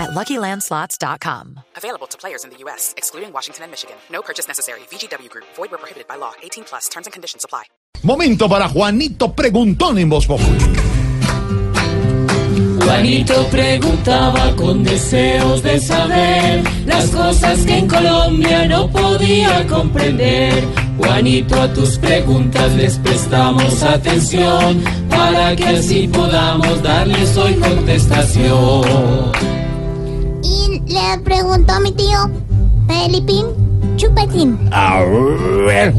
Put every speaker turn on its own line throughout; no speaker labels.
at LuckyLandSlots.com.
Available to players in the U.S., excluding Washington and Michigan. No purchase necessary. VGW Group. Void where prohibited by law. 18 plus. Terms and conditions apply.
Momento para Juanito Preguntón en Voz.
Juanito preguntaba con deseos de saber las cosas que en Colombia no podía comprender. Juanito, a tus preguntas les prestamos atención para que así podamos darles hoy contestación.
Le preguntó mi tío, Felipín Chupetín,
A ver.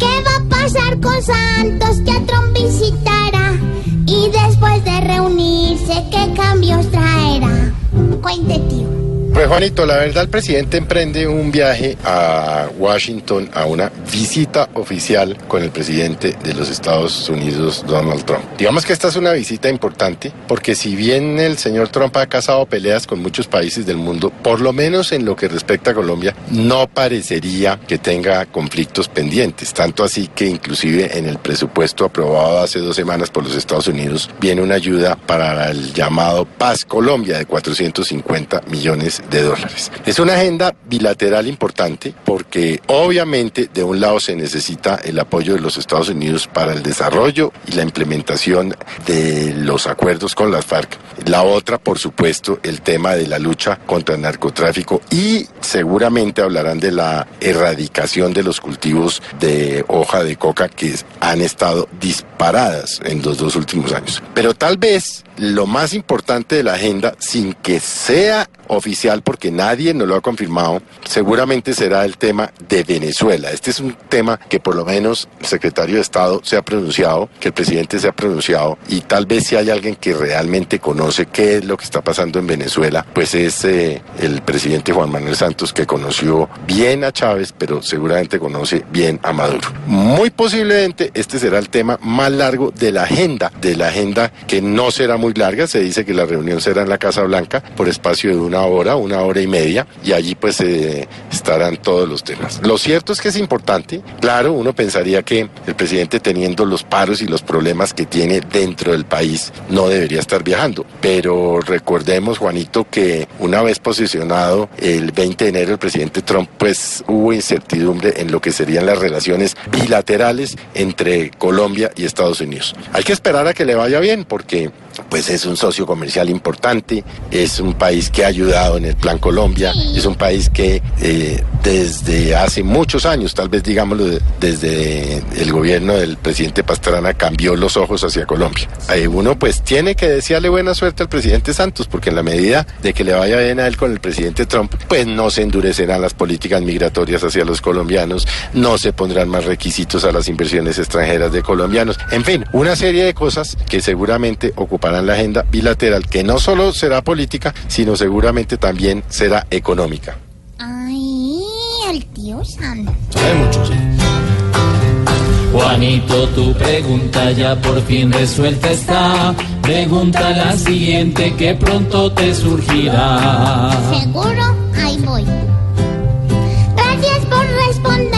¿qué va a pasar con Santos que a Trump visitará? Y después de reunirse, ¿qué cambios traerá? Cuente, tío.
Pues Juanito, la verdad el presidente emprende un viaje a Washington a una visita oficial con el presidente de los Estados Unidos, Donald Trump. Digamos que esta es una visita importante porque si bien el señor Trump ha casado peleas con muchos países del mundo, por lo menos en lo que respecta a Colombia, no parecería que tenga conflictos pendientes. Tanto así que inclusive en el presupuesto aprobado hace dos semanas por los Estados Unidos viene una ayuda para el llamado Paz Colombia de 450 millones de dólares. Es una agenda bilateral importante porque obviamente de un lado se necesita el apoyo de los Estados Unidos para el desarrollo y la implementación de los acuerdos con las FARC. La otra, por supuesto, el tema de la lucha contra el narcotráfico y seguramente hablarán de la erradicación de los cultivos de hoja de coca que han estado disparadas en los dos últimos años. Pero tal vez lo más importante de la agenda, sin que sea oficial, porque nadie nos lo ha confirmado, seguramente será el tema de Venezuela. Este es un tema que por lo menos el secretario de Estado se ha pronunciado, que el presidente se ha pronunciado, y tal vez si hay alguien que realmente conoce qué es lo que está pasando en Venezuela, pues es eh, el presidente Juan Manuel Santos, que conoció bien a Chávez, pero seguramente conoce bien a Maduro. Muy posiblemente este será el tema más largo de la agenda, de la agenda que no será muy larga, se dice que la reunión será en la Casa Blanca por espacio de una hora, una hora y media, y allí pues eh, estarán todos los temas. Lo cierto es que es importante, claro, uno pensaría que el presidente teniendo los paros y los problemas que tiene dentro del país no debería estar viajando, pero recordemos Juanito que una vez posicionado el 20 de enero el presidente Trump pues hubo incertidumbre en lo que serían las relaciones bilaterales entre Colombia y Estados Unidos. Hay que esperar a que le vaya bien porque pues es un socio comercial importante, es un país que ha ayudado en el Plan Colombia, es un país que eh, desde hace muchos años, tal vez digámoslo de- desde el gobierno del presidente Pastrana, cambió los ojos hacia Colombia. Eh, uno pues tiene que desearle buena suerte al presidente Santos, porque en la medida de que le vaya bien a él con el presidente Trump, pues no se endurecerán las políticas migratorias hacia los colombianos, no se pondrán más requisitos a las inversiones extranjeras de colombianos, en fin, una serie de cosas que seguramente ocuparán la agenda bilateral, que no solo será política, sino seguramente también será económica.
El tío Sam.
Sabe mucho, sí.
Juanito, tu pregunta ya por fin resuelta está. Pregunta la siguiente que pronto te surgirá.
¿Seguro? Ahí voy. Gracias por responderme